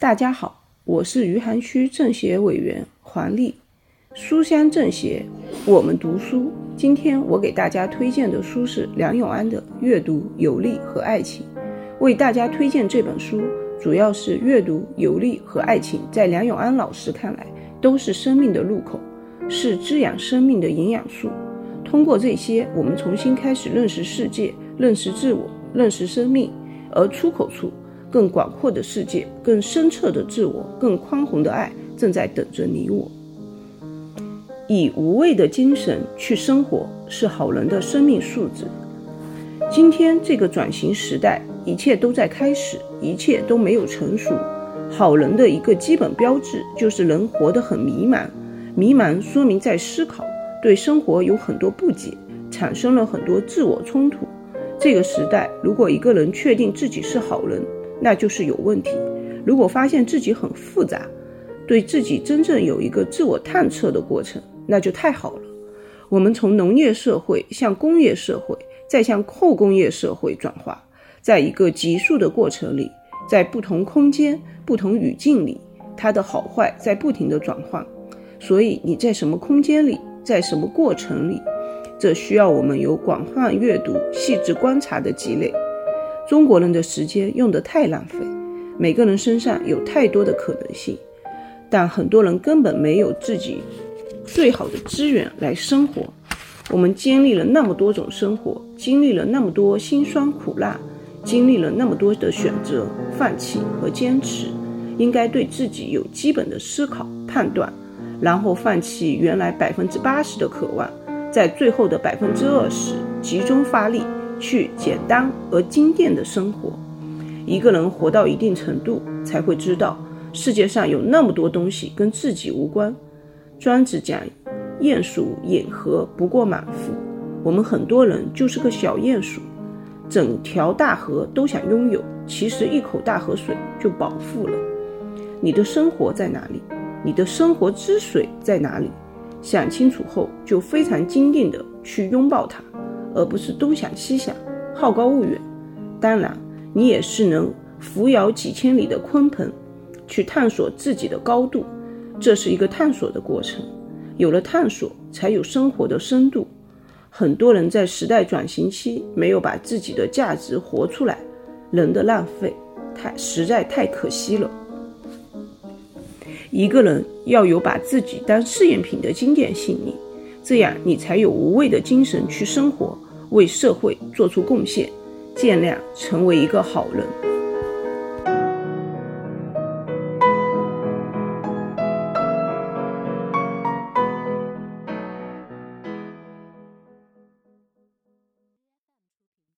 大家好，我是余杭区政协委员黄丽。书香政协，我们读书。今天我给大家推荐的书是梁永安的《阅读、游历和爱情》。为大家推荐这本书，主要是阅读、游历和爱情，在梁永安老师看来，都是生命的入口，是滋养生命的营养素。通过这些，我们重新开始认识世界，认识自我，认识生命。而出口处，更广阔的世界，更深彻的自我，更宽宏的爱，正在等着你我。以无畏的精神去生活，是好人的生命素质。今天这个转型时代，一切都在开始，一切都没有成熟。好人的一个基本标志，就是人活得很迷茫。迷茫说明在思考，对生活有很多不解，产生了很多自我冲突。这个时代，如果一个人确定自己是好人，那就是有问题；如果发现自己很复杂，对自己真正有一个自我探测的过程，那就太好了。我们从农业社会向工业社会，再向后工业社会转化，在一个急速的过程里，在不同空间、不同语境里，它的好坏在不停的转换。所以你在什么空间里，在什么过程里？这需要我们有广泛阅读、细致观察的积累。中国人的时间用得太浪费，每个人身上有太多的可能性，但很多人根本没有自己最好的资源来生活。我们经历了那么多种生活，经历了那么多辛酸苦辣，经历了那么多的选择、放弃和坚持，应该对自己有基本的思考、判断，然后放弃原来百分之八十的渴望。在最后的百分之二十，集中发力去简单而精炼的生活。一个人活到一定程度，才会知道世界上有那么多东西跟自己无关。庄子讲：“鼹鼠饮河不过满腹。”我们很多人就是个小鼹鼠，整条大河都想拥有，其实一口大河水就饱腹了。你的生活在哪里？你的生活之水在哪里？想清楚后，就非常坚定地去拥抱它，而不是东想西想，好高骛远。当然，你也是能扶摇几千里的鲲鹏，去探索自己的高度。这是一个探索的过程，有了探索，才有生活的深度。很多人在时代转型期没有把自己的价值活出来，人的浪费，太实在太可惜了。一个人要有把自己当试验品的经典信念，这样你才有无畏的精神去生活，为社会做出贡献，尽量成为一个好人。